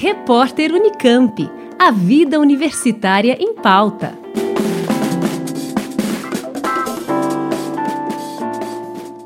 Repórter Unicamp. A vida universitária em pauta.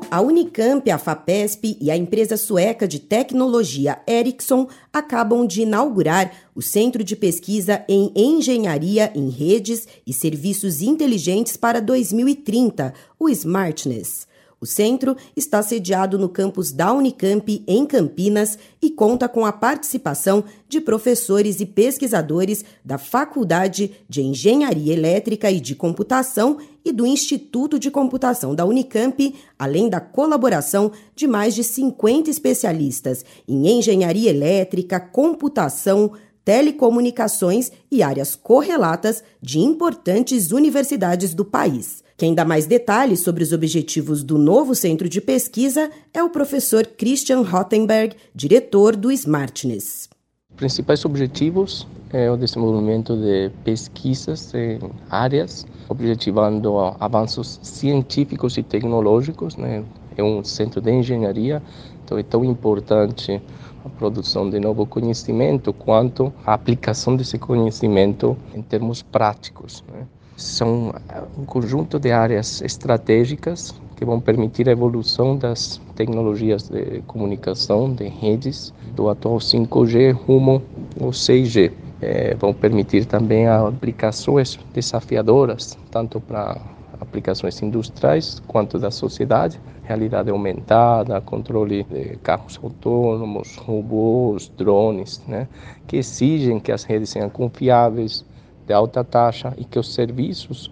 A Unicamp, a FAPESP e a empresa sueca de tecnologia Ericsson acabam de inaugurar o Centro de Pesquisa em Engenharia em Redes e Serviços Inteligentes para 2030, o Smartness. O centro está sediado no campus da Unicamp, em Campinas, e conta com a participação de professores e pesquisadores da Faculdade de Engenharia Elétrica e de Computação e do Instituto de Computação da Unicamp, além da colaboração de mais de 50 especialistas em engenharia elétrica, computação, telecomunicações e áreas correlatas de importantes universidades do país. Quem dá mais detalhes sobre os objetivos do novo centro de pesquisa é o professor Christian Rottenberg, diretor do Smartness. Principais objetivos é o desenvolvimento de pesquisas em áreas, objetivando avanços científicos e tecnológicos. Né? É um centro de engenharia, então é tão importante a produção de novo conhecimento quanto a aplicação desse conhecimento em termos práticos. Né? São eh, um conjunto de áreas estratégicas que vão permitir a evolução das tecnologias de comunicação, de redes, do atual 5G rumo ao 6G. É, vão permitir também aplicações desafiadoras, tanto para aplicações industriais quanto da sociedade, realidade aumentada, controle de carros autônomos, robôs, drones, né, que exigem que as redes sejam confiáveis, de alta taxa e que os serviços,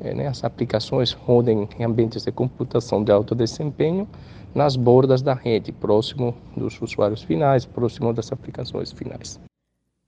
eh, né, as aplicações rodem em ambientes de computação de alto desempenho nas bordas da rede, próximo dos usuários finais, próximo das aplicações finais.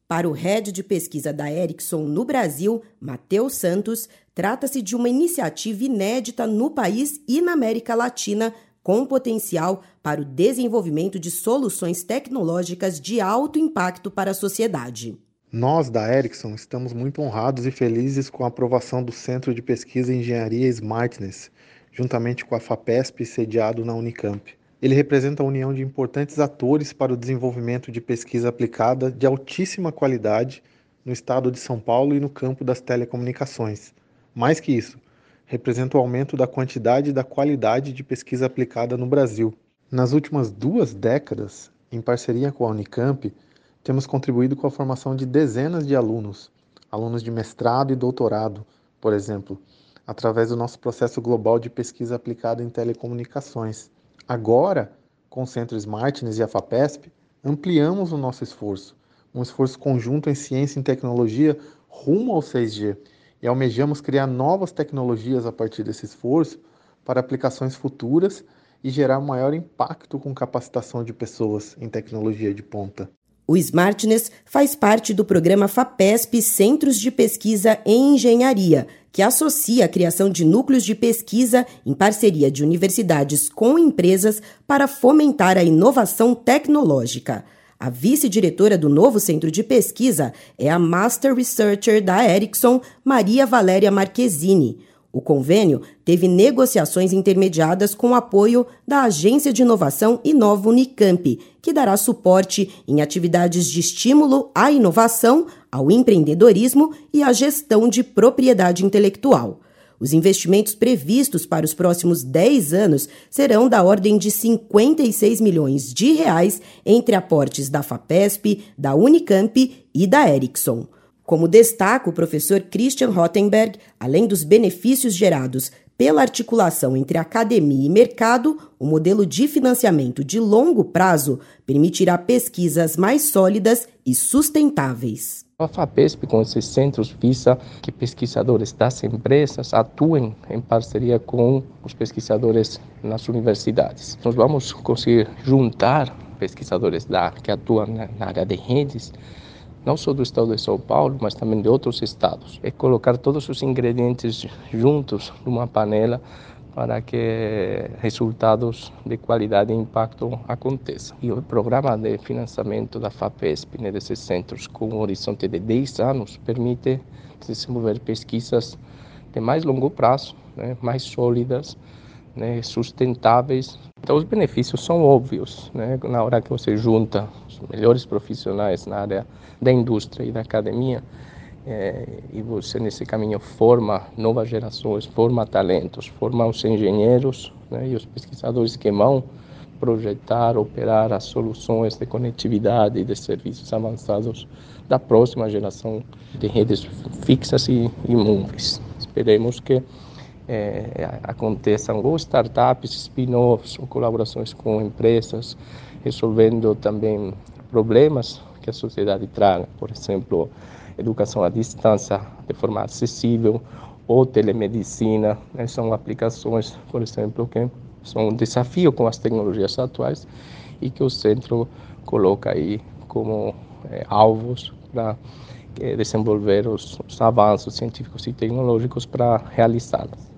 Para o head de pesquisa da Ericsson no Brasil, Matheus Santos, trata-se de uma iniciativa inédita no país e na América Latina, com potencial para o desenvolvimento de soluções tecnológicas de alto impacto para a sociedade. Nós, da Ericsson, estamos muito honrados e felizes com a aprovação do Centro de Pesquisa em Engenharia Smartness, juntamente com a FAPESP, sediado na Unicamp. Ele representa a união de importantes atores para o desenvolvimento de pesquisa aplicada de altíssima qualidade no estado de São Paulo e no campo das telecomunicações. Mais que isso, representa o aumento da quantidade e da qualidade de pesquisa aplicada no Brasil. Nas últimas duas décadas, em parceria com a Unicamp, temos contribuído com a formação de dezenas de alunos, alunos de mestrado e doutorado, por exemplo, através do nosso processo global de pesquisa aplicada em telecomunicações. Agora, com o Centro Smartness e a FAPESP, ampliamos o nosso esforço, um esforço conjunto em ciência e tecnologia rumo ao 6G, e almejamos criar novas tecnologias a partir desse esforço para aplicações futuras e gerar maior impacto com capacitação de pessoas em tecnologia de ponta. O Smartness faz parte do programa FAPESP Centros de Pesquisa em Engenharia, que associa a criação de núcleos de pesquisa em parceria de universidades com empresas para fomentar a inovação tecnológica. A vice-diretora do novo centro de pesquisa é a Master Researcher da Ericsson, Maria Valéria Marquezini. O convênio teve negociações intermediadas com o apoio da Agência de Inovação Inova Unicamp, que dará suporte em atividades de estímulo à inovação, ao empreendedorismo e à gestão de propriedade intelectual. Os investimentos previstos para os próximos 10 anos serão da ordem de 56 milhões de reais entre aportes da FAPESP, da Unicamp e da Ericsson. Como destaca o professor Christian Rottenberg, além dos benefícios gerados pela articulação entre academia e mercado, o modelo de financiamento de longo prazo permitirá pesquisas mais sólidas e sustentáveis. A FAPESP, com esses centros, visa que pesquisadores das empresas atuem em parceria com os pesquisadores nas universidades. Nós vamos conseguir juntar pesquisadores da, que atuam na área de redes não só do estado de São Paulo, mas também de outros estados. É colocar todos os ingredientes juntos numa panela para que resultados de qualidade e impacto aconteçam. E o programa de financiamento da FAPESP, né, desses centros, com um horizonte de 10 anos, permite desenvolver pesquisas de mais longo prazo, né, mais sólidas, né, sustentáveis. Então os benefícios são óbvios, né? Na hora que você junta os melhores profissionais na área da indústria e da academia, é, e você nesse caminho forma novas gerações, forma talentos, forma os engenheiros né, e os pesquisadores que vão projetar, operar as soluções de conectividade e de serviços avançados da próxima geração de redes fixas e, e móveis. Esperemos que é, aconteçam ou startups, spin-offs, ou colaborações com empresas, resolvendo também problemas que a sociedade traga, por exemplo, educação à distância de forma acessível ou telemedicina, né, são aplicações, por exemplo, que são um desafio com as tecnologias atuais e que o centro coloca aí como é, alvos para é, desenvolver os, os avanços científicos e tecnológicos para realizá-las.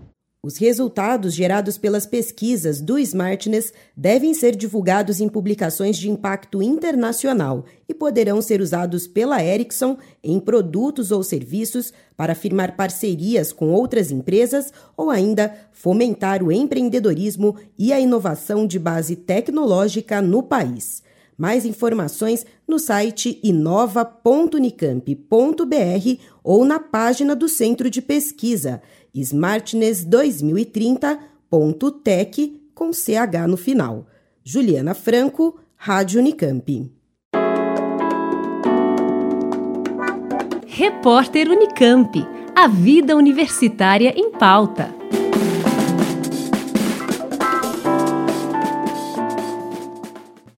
Os resultados gerados pelas pesquisas do Smartness devem ser divulgados em publicações de impacto internacional e poderão ser usados pela Ericsson em produtos ou serviços para firmar parcerias com outras empresas ou ainda fomentar o empreendedorismo e a inovação de base tecnológica no país. Mais informações no site inova.unicamp.br ou na página do Centro de Pesquisa smartness2030.tech com CH no final. Juliana Franco, Rádio Unicamp. Repórter Unicamp. A vida universitária em pauta.